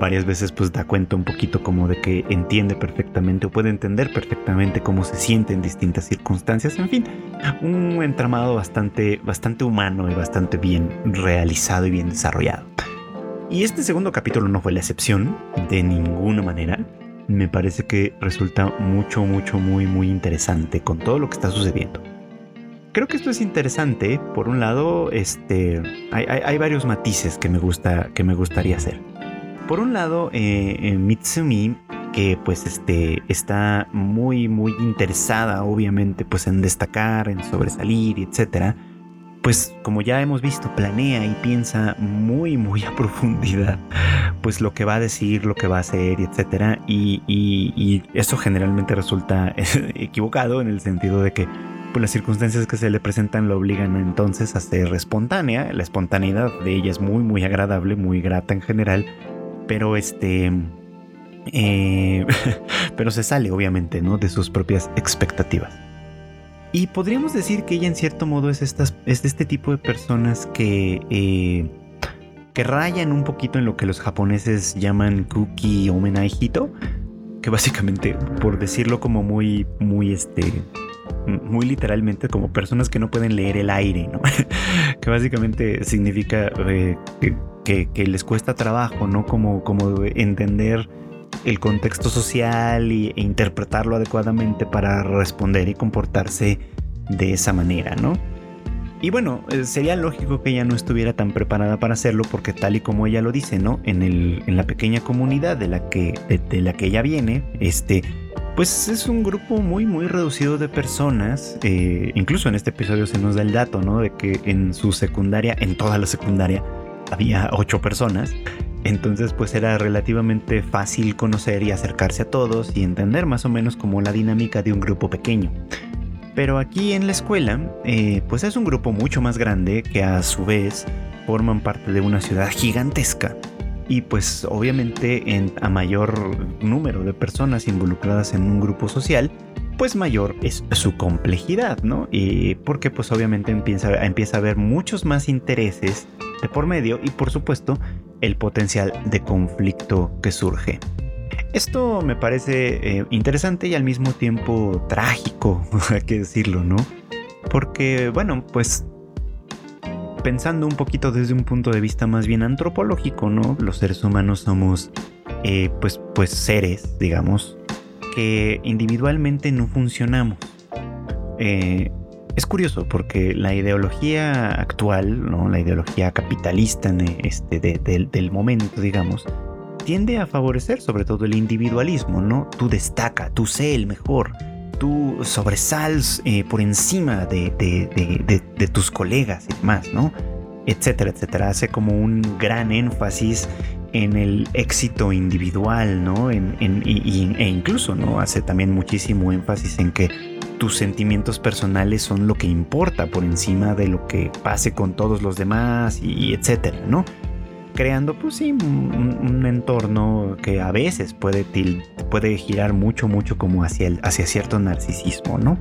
Speaker 1: varias veces pues da cuenta un poquito como de que entiende perfectamente o puede entender perfectamente cómo se siente en distintas circunstancias, en fin, un entramado bastante, bastante humano y bastante bien realizado y bien desarrollado. Y este segundo capítulo no fue la excepción, de ninguna manera. Me parece que resulta mucho, mucho, muy, muy interesante con todo lo que está sucediendo creo que esto es interesante. Por un lado, este, hay, varios matices que me, gusta, que me gustaría hacer. Por un lado, eh, Mitsumi, que pues este, está muy, muy interesada, obviamente, pues en destacar, en sobresalir, etcétera. Pues como ya hemos visto, planea y piensa muy, muy a (laughs) profundidad, pues lo que va a decir, lo que va a hacer, etcétera. y, y eso generalmente resulta (laughs) equivocado en el sentido de que pues las circunstancias que se le presentan lo obligan entonces a ser espontánea. La espontaneidad de ella es muy, muy agradable, muy grata en general, pero este... Eh, (laughs) pero se sale obviamente, ¿no? De sus propias expectativas. Y podríamos decir que ella en cierto modo es, estas, es de este tipo de personas que... Eh, que rayan un poquito en lo que los japoneses llaman kuki o menajito, que básicamente, por decirlo como muy, muy este, muy literalmente como personas que no pueden leer el aire, ¿no? (laughs) que básicamente significa eh, que, les cuesta trabajo, ¿no? Como, como entender el contexto social e interpretarlo adecuadamente para responder y comportarse de esa manera, ¿no? y bueno, eh, sería lógico que ella no estuviera tan preparada para hacerlo porque tal y como ella lo dice, ¿no? En, el, en la pequeña comunidad de la, que, de, la que ella viene, este, pues es un grupo muy, muy reducido de personas. Eh, incluso en este episodio se nos da el dato, ¿no? De que en su secundaria, en toda la secundaria, había ocho personas. Entonces pues era relativamente fácil conocer y acercarse a todos y entender más o menos como la dinámica de un grupo pequeño. Pero aquí en la escuela eh, pues es un grupo mucho más grande que a su vez forman parte de una ciudad gigantesca y pues obviamente en, a mayor número de personas involucradas en un grupo social pues mayor es su complejidad, ¿no? Y porque pues obviamente empieza, empieza a haber muchos más intereses de por medio y por supuesto el potencial de conflicto que surge. Esto me parece eh, interesante y al mismo tiempo trágico, (laughs) hay que decirlo, ¿no? Porque, bueno, pues pensando un poquito desde un punto de vista más bien antropológico, ¿no? Los seres humanos somos, eh, pues, pues seres, digamos, que individualmente no funcionamos. Eh, es curioso porque la ideología actual, ¿no? la ideología capitalista este, del momento, digamos, tiende a favorecer sobre todo el individualismo, ¿no? Tú destaca, tú sé el mejor, tú sobresals eh, por encima de, de, tus colegas y demás, ¿no? Etcétera, etcétera. Hace como un gran énfasis en el éxito individual, ¿no? En, e incluso, ¿no? Hace también muchísimo énfasis en que tus sentimientos personales son lo que importa por encima de lo que pase con todos los demás y, etcétera, ¿no? Creando, pues sí, un, entorno que a veces puede, puede girar mucho, mucho como hacia, hacia cierto narcisismo, ¿no?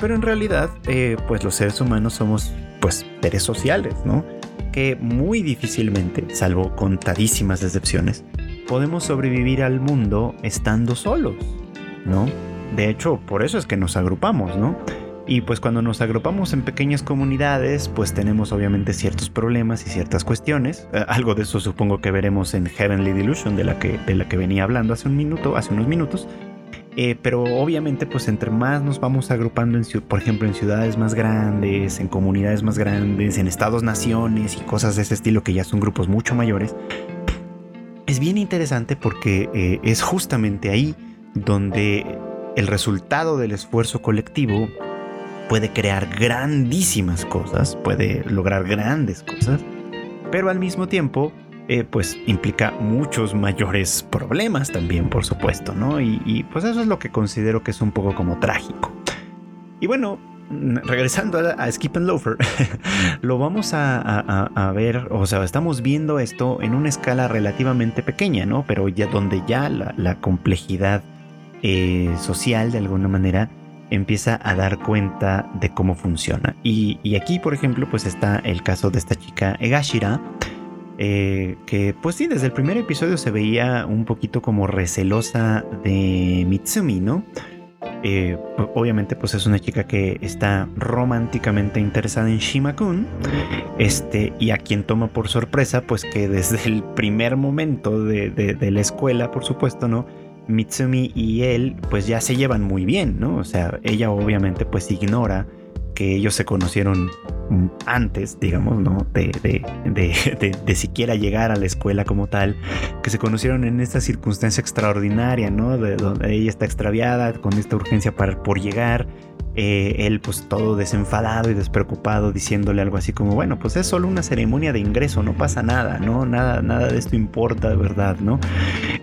Speaker 1: Pero en realidad, eh, pues los seres humanos somos, pues, seres sociales, ¿no? Que muy difícilmente, salvo contadísimas excepciones, podemos sobrevivir al mundo estando solos, ¿no? De hecho, por eso es que nos agrupamos, ¿no? Y pues cuando nos agrupamos en pequeñas comunidades, pues tenemos obviamente ciertos problemas y ciertas cuestiones. Eh, algo de eso supongo que veremos en Heavenly Delusion, de la que, de la que venía hablando hace un minuto, hace unos minutos. Eh, pero obviamente pues entre más nos vamos agrupando, en, por ejemplo, en ciudades más grandes, en comunidades más grandes, en estados-naciones y cosas de ese estilo que ya son grupos mucho mayores, es bien interesante porque eh, es justamente ahí donde el resultado del esfuerzo colectivo puede crear grandísimas cosas, puede lograr grandes cosas, pero al mismo tiempo, eh, pues implica muchos mayores problemas también, por supuesto, ¿no? Y, pues eso es lo que considero que es un poco como trágico. Y bueno, regresando a, Skip and Loafer, (laughs) lo vamos a, ver, o sea, estamos viendo esto en una escala relativamente pequeña, ¿no? Pero ya donde ya la complejidad eh, social de alguna manera empieza a dar cuenta de cómo funciona. Y, aquí, por ejemplo, pues está el caso de esta chica Egashira, eh, que pues sí, desde el primer episodio se veía un poquito como recelosa de Mitsumi, ¿no? Eh, obviamente pues es una chica que está románticamente interesada en Shimakun este, y a quien toma por sorpresa pues que desde el primer momento de, de la escuela por supuesto no Mitsumi y él pues ya se llevan muy bien, ¿no? O sea, ella obviamente pues ignora que ellos se conocieron antes, digamos, ¿no? (laughs) De, de, siquiera llegar a la escuela como tal, que se conocieron en esta circunstancia extraordinaria, ¿no? De donde ella está extraviada, con esta urgencia para, por llegar, eh, él pues todo desenfadado y despreocupado diciéndole algo así como bueno pues es solo una ceremonia de ingreso no pasa nada no nada nada de esto importa de verdad no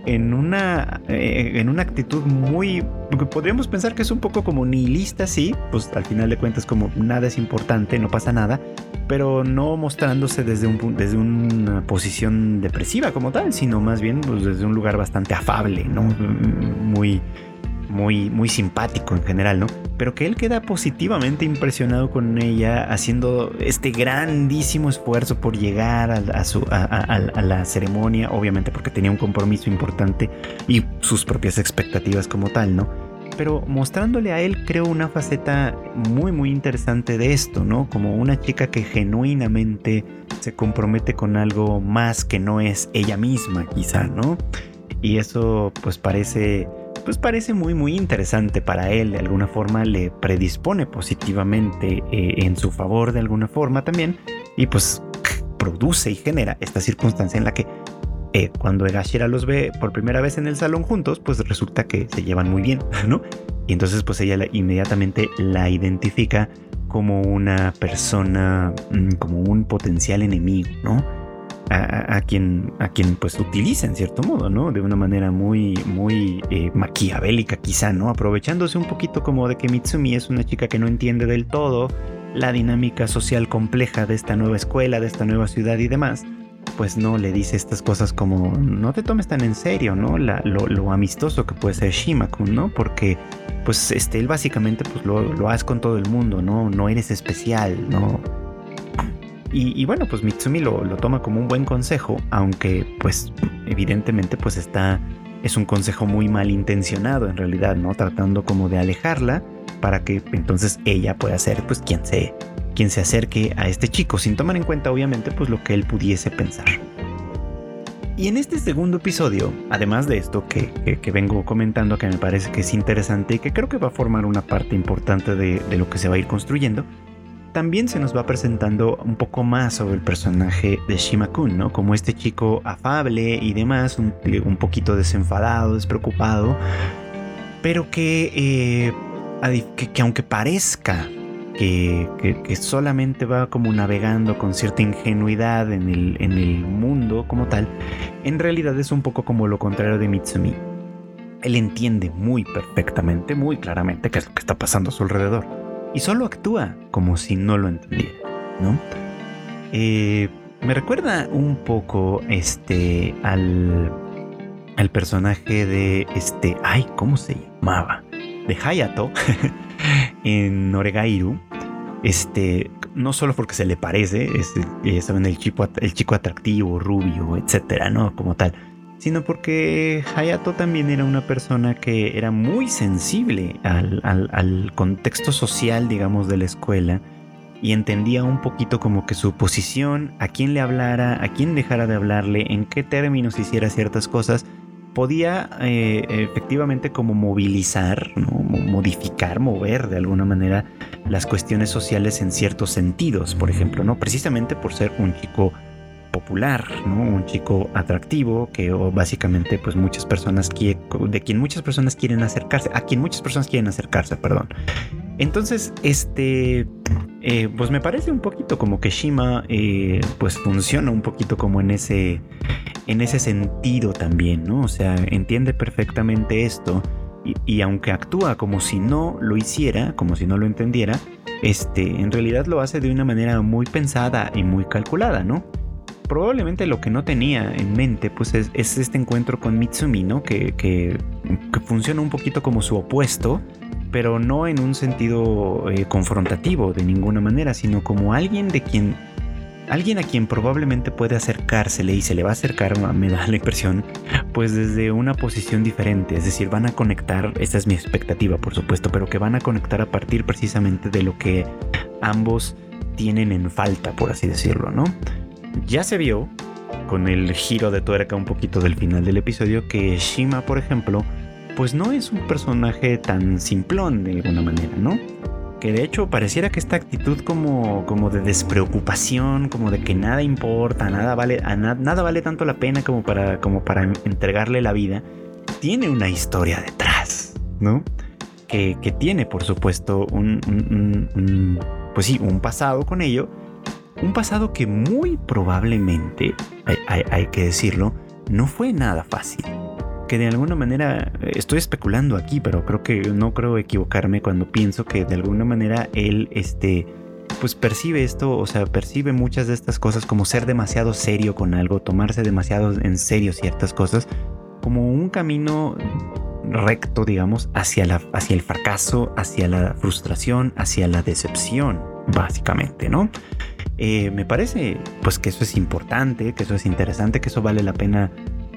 Speaker 1: en una eh, en una actitud muy podríamos pensar que es un poco como nihilista sí pues al final de cuentas como nada es importante no pasa nada pero no mostrándose desde un desde una posición depresiva como tal sino más bien pues, desde un lugar bastante afable no muy muy, muy simpático en general, ¿no? Pero que él queda positivamente impresionado con ella, haciendo este grandísimo esfuerzo por llegar a, su, a, la ceremonia, obviamente porque tenía un compromiso importante y sus propias expectativas como tal, ¿no? Pero mostrándole a él, creo, una faceta muy, muy interesante de esto, ¿no? Como una chica que genuinamente se compromete con algo más que no es ella misma, quizá, ¿no? Y eso, pues parece pues parece muy muy interesante para él, de alguna forma le predispone positivamente eh, en su favor de alguna forma también y pues produce y genera esta circunstancia en la que eh, cuando Egashira los ve por primera vez en el salón juntos, pues resulta que se llevan muy bien, (laughs) ¿no? Y entonces pues ella inmediatamente la identifica como una persona, mm, como un potencial enemigo, ¿no? A, quien, a quien pues utiliza en cierto modo, ¿no? De una manera muy, muy eh, maquiavélica quizá, ¿no? Aprovechándose un poquito como de que Mitsumi es una chica que no entiende del todo la dinámica social compleja de esta nueva escuela, de esta nueva ciudad y demás, pues no le dice estas cosas como no te tomes tan en serio, ¿no? lo, amistoso que puede ser Shimakun, ¿no? Porque pues este, él básicamente pues lo, lo hace con todo el mundo, ¿no? No eres especial, ¿no? Y, bueno, pues Mitsumi lo, toma como un buen consejo, aunque pues evidentemente pues está, es un consejo muy mal intencionado en realidad, ¿no? Tratando como de alejarla para que entonces ella pueda ser pues quien se, se acerque a este chico, sin tomar en cuenta obviamente pues lo que él pudiese pensar. Y en este segundo episodio, además de esto que, vengo comentando, que me parece que es interesante y que creo que va a formar una parte importante de, lo que se va a ir construyendo, también se nos va presentando un poco más sobre el personaje de Shima-kun, ¿no? Como este chico afable y demás, un, poquito desenfadado, despreocupado, pero que, eh, que aunque parezca que, solamente va como navegando con cierta ingenuidad en el, en el mundo como tal, en realidad es un poco como lo contrario de Mitsumi. Él entiende muy perfectamente, muy claramente qué es lo que está pasando a su alrededor. Y solo actúa como si no lo entendiera, ¿no? Eh, me recuerda un poco este al, al personaje de este, ay, ¿cómo se llamaba? De Hayato (laughs) en Oregairu, este, no solo porque se le parece, es, saben, el chico, el chico atractivo, rubio, etcétera, ¿no? Como tal, sino porque Hayato también era una persona que era muy sensible al, al, contexto social, digamos, de la escuela y entendía un poquito como que su posición, a quién le hablara, a quién dejara de hablarle, en qué términos hiciera ciertas cosas, podía eh, efectivamente como movilizar, modificar, mover de alguna manera las cuestiones sociales en ciertos sentidos, por ejemplo, ¿no? Precisamente por ser un chico popular, ¿no? Un chico atractivo que básicamente pues muchas personas de quien muchas personas quieren acercarse, a quien muchas personas quieren acercarse, perdón. Entonces, este, eh, pues me parece un poquito como que Shima, eh, pues funciona un poquito como en ese, en ese sentido también, ¿no? O sea, entiende perfectamente esto y, aunque actúa como si no lo hiciera, como si no lo entendiera, este, en realidad lo hace de una manera muy pensada y muy calculada, ¿no? Probablemente lo que no tenía en mente, pues es, este encuentro con Mitsumi, ¿no? Que, que, funciona un poquito como su opuesto, pero no en un sentido eh, confrontativo de ninguna manera, sino como alguien de quien alguien a quien probablemente puede acercársele y se le va a acercar, me da la impresión, pues desde una posición diferente, es decir, van a conectar, esta es mi expectativa por supuesto, pero que van a conectar a partir precisamente de lo que ambos tienen en falta, por así decirlo, ¿no? Ya se vio con el giro de tuerca un poquito del final del episodio que Shima, por ejemplo, pues no es un personaje tan simplón de alguna manera, ¿no? que de hecho pareciera que esta actitud como, como de despreocupación, como de que nada importa, nada vale, nada vale tanto la pena como para, como para entregarle la vida, tiene una historia detrás, ¿no? Que, tiene, por supuesto, un, pues sí, un pasado con ello, un pasado que muy probablemente, hay que decirlo, no fue nada fácil que de alguna manera estoy especulando aquí, pero creo que no creo equivocarme cuando pienso que de alguna manera él este pues percibe esto, o sea, percibe muchas de estas cosas como ser demasiado serio con algo, tomarse demasiado en serio ciertas cosas, como un camino recto, digamos, hacia, la, hacia el fracaso, hacia la frustración, hacia la decepción, básicamente, ¿no? Eh, me parece pues que eso es importante, que eso es interesante, que eso vale la pena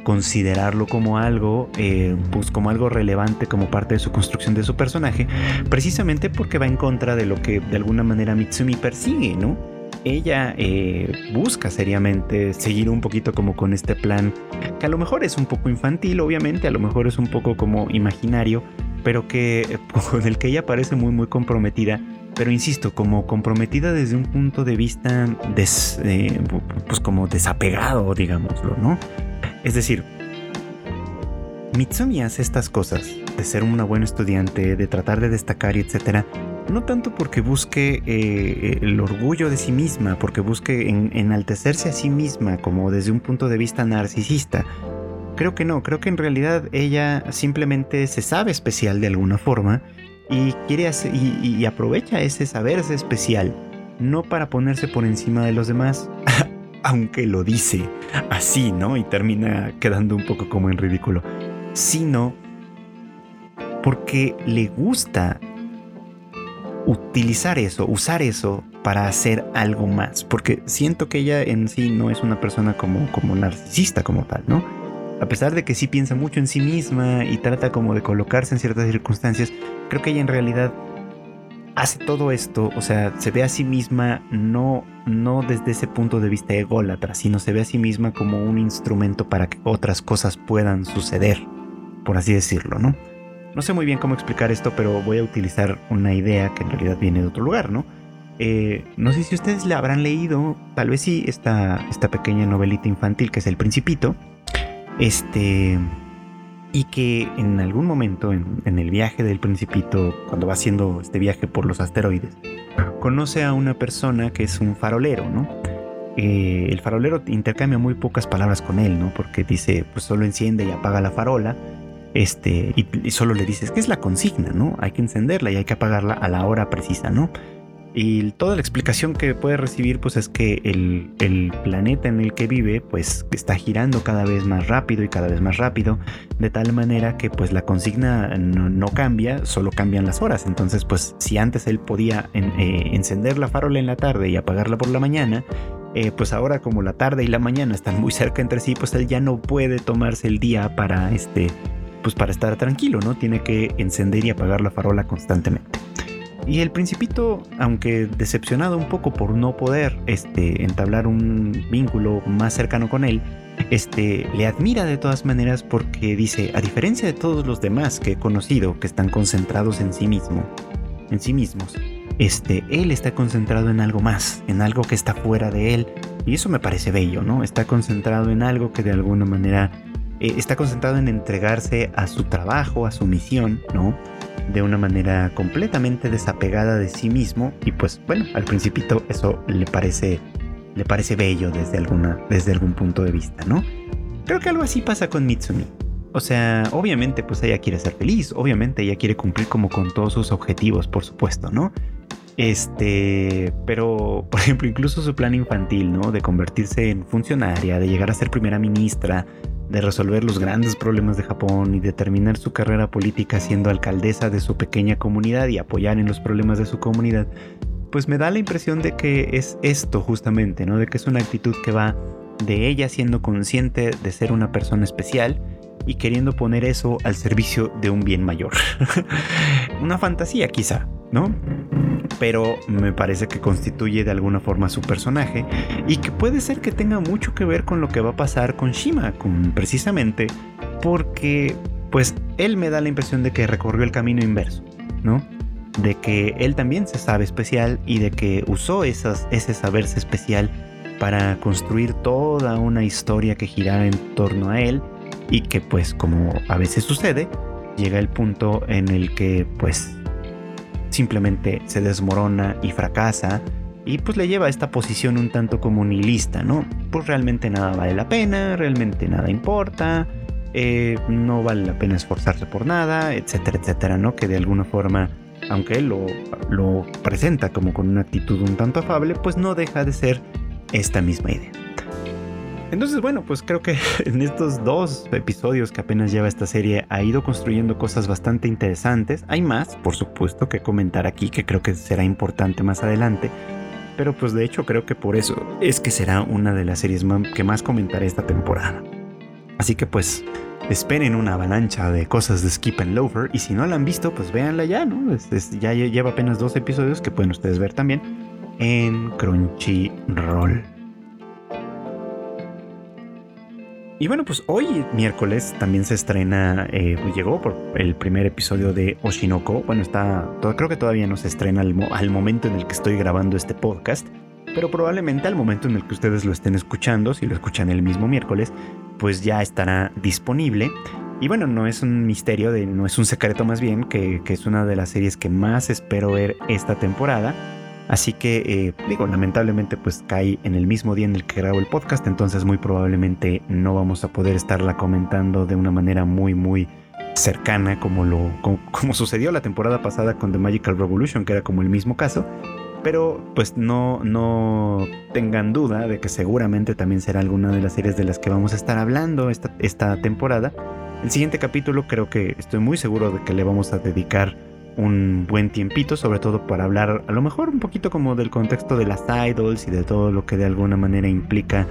Speaker 1: considerarlo como algo, eh, pues como algo relevante como parte de su construcción de su personaje, precisamente porque va en contra de lo que de alguna manera Mitsumi persigue, ¿no? ella eh, busca seriamente seguir un poquito como con este plan, que a lo mejor es un poco infantil, obviamente, a lo mejor es un poco como imaginario, pero que (laughs) con el que ella parece muy muy comprometida, pero insisto, como comprometida desde un punto de vista eh, pues como desapegado, digámoslo, ¿no? Es decir, Mitsumi hace estas cosas, de ser una buena estudiante, de tratar de destacar y etcétera, no tanto porque busque eh, el orgullo de sí misma, porque busque enaltecerse a sí misma como desde un punto de vista narcisista. Creo que no, creo que en realidad ella simplemente se sabe especial de alguna forma y quiere y, aprovecha ese saberse especial, no para ponerse por encima de los demás, (laughs) aunque lo dice así, ¿no? Y termina quedando un poco como en ridículo, sino porque le gusta utilizar eso, usar eso para hacer algo más, porque siento que ella en sí no es una persona como, como narcisista como tal, ¿no? A pesar de que sí piensa mucho en sí misma y trata como de colocarse en ciertas circunstancias, creo que ella en realidad hace todo esto, o sea, se ve a sí misma no, no desde ese punto de vista ególatra, sino se ve a sí misma como un instrumento para que otras cosas puedan suceder, por así decirlo, ¿no? No sé muy bien cómo explicar esto, pero voy a utilizar una idea que en realidad viene de otro lugar, ¿no? Eh, no sé si ustedes la habrán leído, tal vez sí, esta, esta pequeña novelita infantil que es El Principito. Este. Y que en algún momento, en, el viaje del Principito, cuando va haciendo este viaje por los asteroides, conoce a una persona que es un farolero, ¿no? Eh, el farolero intercambia muy pocas palabras con él, ¿no? Porque dice, pues solo enciende y apaga la farola este, y, solo le dices que es la consigna, ¿no? Hay que encenderla y hay que apagarla a la hora precisa, ¿no? Y toda la explicación que puede recibir, pues es que el, planeta en el que vive, pues está girando cada vez más rápido y cada vez más rápido, de tal manera que pues la consigna no, cambia, solo cambian las horas. Entonces, pues si antes él podía eh, encender la farola en la tarde y apagarla por la mañana, eh, pues ahora como la tarde y la mañana están muy cerca entre sí, pues él ya no puede tomarse el día para este pues para estar tranquilo, ¿no? Tiene que encender y apagar la farola constantemente. Y el principito, aunque decepcionado un poco por no poder este, entablar un vínculo más cercano con él, este, le admira de todas maneras porque dice, a diferencia de todos los demás que he conocido que están concentrados en sí mismo, en sí mismos, este, él está concentrado en algo más, en algo que está fuera de él, y eso me parece bello, ¿no? Está concentrado en algo que de alguna manera eh, está concentrado en entregarse a su trabajo, a su misión, ¿no? De una manera completamente desapegada de sí mismo y pues bueno, al principito eso le parece le parece bello desde alguna desde algún punto de vista, ¿no? Creo que algo así pasa con Mitsumi. O sea, obviamente pues ella quiere ser feliz, obviamente ella quiere cumplir como con todos sus objetivos, por supuesto, ¿no? Este, pero (laughs) por ejemplo, incluso su plan infantil, ¿no? De convertirse en funcionaria, de llegar a ser primera ministra, de resolver los grandes problemas de Japón y de terminar su carrera política siendo alcaldesa de su pequeña comunidad y apoyar en los problemas de su comunidad, pues me da la impresión de que es esto justamente, ¿no? De que es una actitud que va de ella siendo consciente de ser una persona especial y queriendo poner eso al servicio de un bien mayor. (laughs) una fantasía quizá, ¿no? Pero me parece que constituye de alguna forma su personaje y que puede ser que tenga mucho que ver con lo que va a pasar con Shima, con, precisamente porque pues él me da la impresión de que recorrió el camino inverso, ¿no? De que él también se sabe especial y de que usó esas, ese saberse especial para construir toda una historia que girara en torno a él y que pues como a veces sucede, llega el punto en el que pues simplemente se desmorona y fracasa y pues le lleva a esta posición un tanto como nihilista, ¿no? Pues realmente nada vale la pena, realmente nada importa, eh, no vale la pena esforzarse por nada, etcétera, etcétera, ¿no? Que de alguna forma, aunque él lo, lo presenta como con una actitud un tanto afable, pues no deja de ser esta misma idea. Entonces, bueno, pues creo que (laughs) en estos dos episodios que apenas lleva esta serie ha ido construyendo cosas bastante interesantes. Hay más, por supuesto, que comentar aquí que creo que será importante más adelante. Pero pues de hecho creo que por eso es que será una de las series que más comentaré esta temporada. Así que pues esperen una avalancha de cosas de Skip and Loafer y si no la han visto pues véanla ya, ¿no? ya lleva apenas dos episodios que pueden ustedes ver también en Crunchyroll. Y bueno, pues hoy miércoles también se estrena, eh, llegó por el primer episodio de Oshinoko. Bueno, está, creo que todavía no se estrena al, al, momento en el que estoy grabando este podcast, pero probablemente al momento en el que ustedes lo estén escuchando, si lo escuchan el mismo miércoles, pues ya estará disponible. Y bueno, no es un misterio, de, no es un secreto más bien, que es una de las series que más espero ver esta temporada Así que, eh, digo, lamentablemente pues cae en el mismo día en el que grabo el podcast, entonces muy probablemente no vamos a poder estarla comentando de una manera muy, muy cercana como, lo, como, sucedió la temporada pasada con The Magical Revolution, que era como el mismo caso. Pero pues no, no tengan duda de que seguramente también será alguna de las series de las que vamos a estar hablando esta, esta temporada. El siguiente capítulo creo que estoy muy seguro de que le vamos a dedicar un buen tiempito, sobre todo para hablar a lo mejor un poquito como del contexto de las idols y de todo lo que de alguna manera implica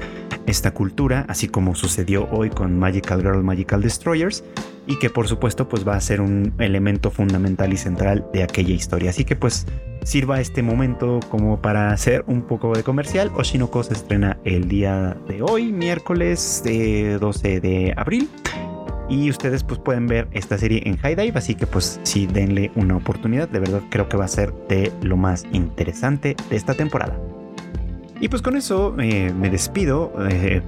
Speaker 1: esta cultura, así como sucedió hoy con Magical Girl, Magical Destroyers, y que por supuesto pues va a ser un elemento fundamental y central de aquella historia. Así que pues sirva este momento como para hacer un poco de comercial. Oshinoko se estrena el día de hoy, miércoles 12 de abril. Y ustedes pues pueden ver esta serie en High Dive, así que pues sí denle una oportunidad, de verdad creo que va a ser de lo más interesante de esta temporada. Y pues con eso eh, me despido. Eh,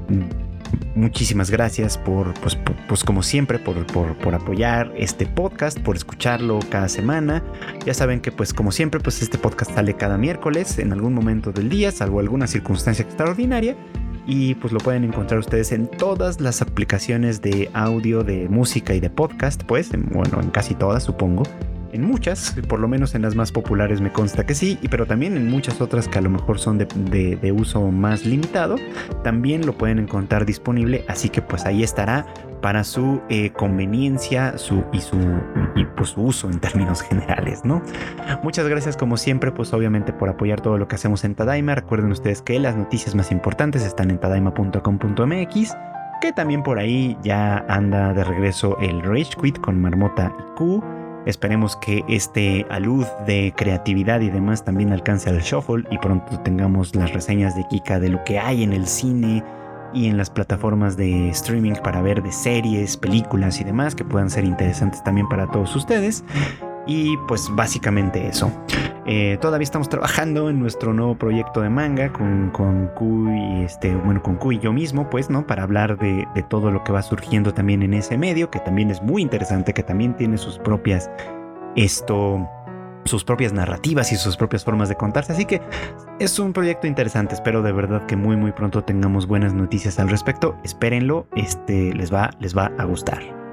Speaker 1: muchísimas gracias por, pues, pues como siempre, por, por, apoyar este podcast, por escucharlo cada semana. Ya saben que pues como siempre, pues este podcast sale cada miércoles en algún momento del día, salvo alguna circunstancia extraordinaria y pues lo pueden encontrar ustedes en todas las aplicaciones de audio, de música y de podcast, pues, bueno, en casi todas supongo. En muchas, por lo menos en las más populares me consta que sí, pero también en muchas otras que a lo mejor son de, uso más limitado, también lo pueden encontrar disponible, así que pues ahí estará para su eh, conveniencia su, y, su, y pues, su uso en términos generales, ¿no? Muchas gracias como siempre, pues obviamente por apoyar todo lo que hacemos en Tadaima. Recuerden ustedes que las noticias más importantes están en tadaima.com.mx que también por ahí ya anda de regreso el Rage Quit con Marmota y Q Esperemos que este alud de creatividad y demás también alcance al shuffle y pronto tengamos las reseñas de Kika de lo que hay en el cine y en las plataformas de streaming para ver de series, películas y demás que puedan ser interesantes también para todos ustedes. Y pues básicamente eso. Eh, todavía estamos trabajando en nuestro nuevo proyecto de manga con, con y este, bueno, con Q y yo mismo, pues, ¿no? Para hablar de, de, todo lo que va surgiendo también en ese medio, que también es muy interesante, que también tiene sus propias, esto, sus propias narrativas y sus propias formas de contarse. Así que es un proyecto interesante. Espero de verdad que muy, muy pronto tengamos buenas noticias al respecto. Espérenlo, este, les va, les va a gustar.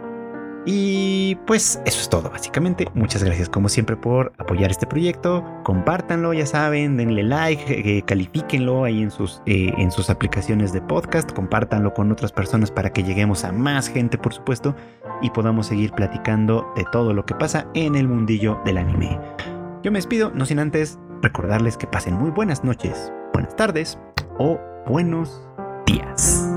Speaker 1: Y pues eso es todo, básicamente. Muchas gracias como siempre por apoyar este proyecto. Compártanlo, ya saben, denle like, eh, califíquenlo ahí en sus, eh, en sus aplicaciones de podcast. Compártanlo con otras personas para que lleguemos a más gente, por supuesto, y podamos seguir platicando de todo lo que pasa en el mundillo del anime. Yo me despido, no sin antes recordarles que pasen muy buenas noches, buenas tardes o buenos días.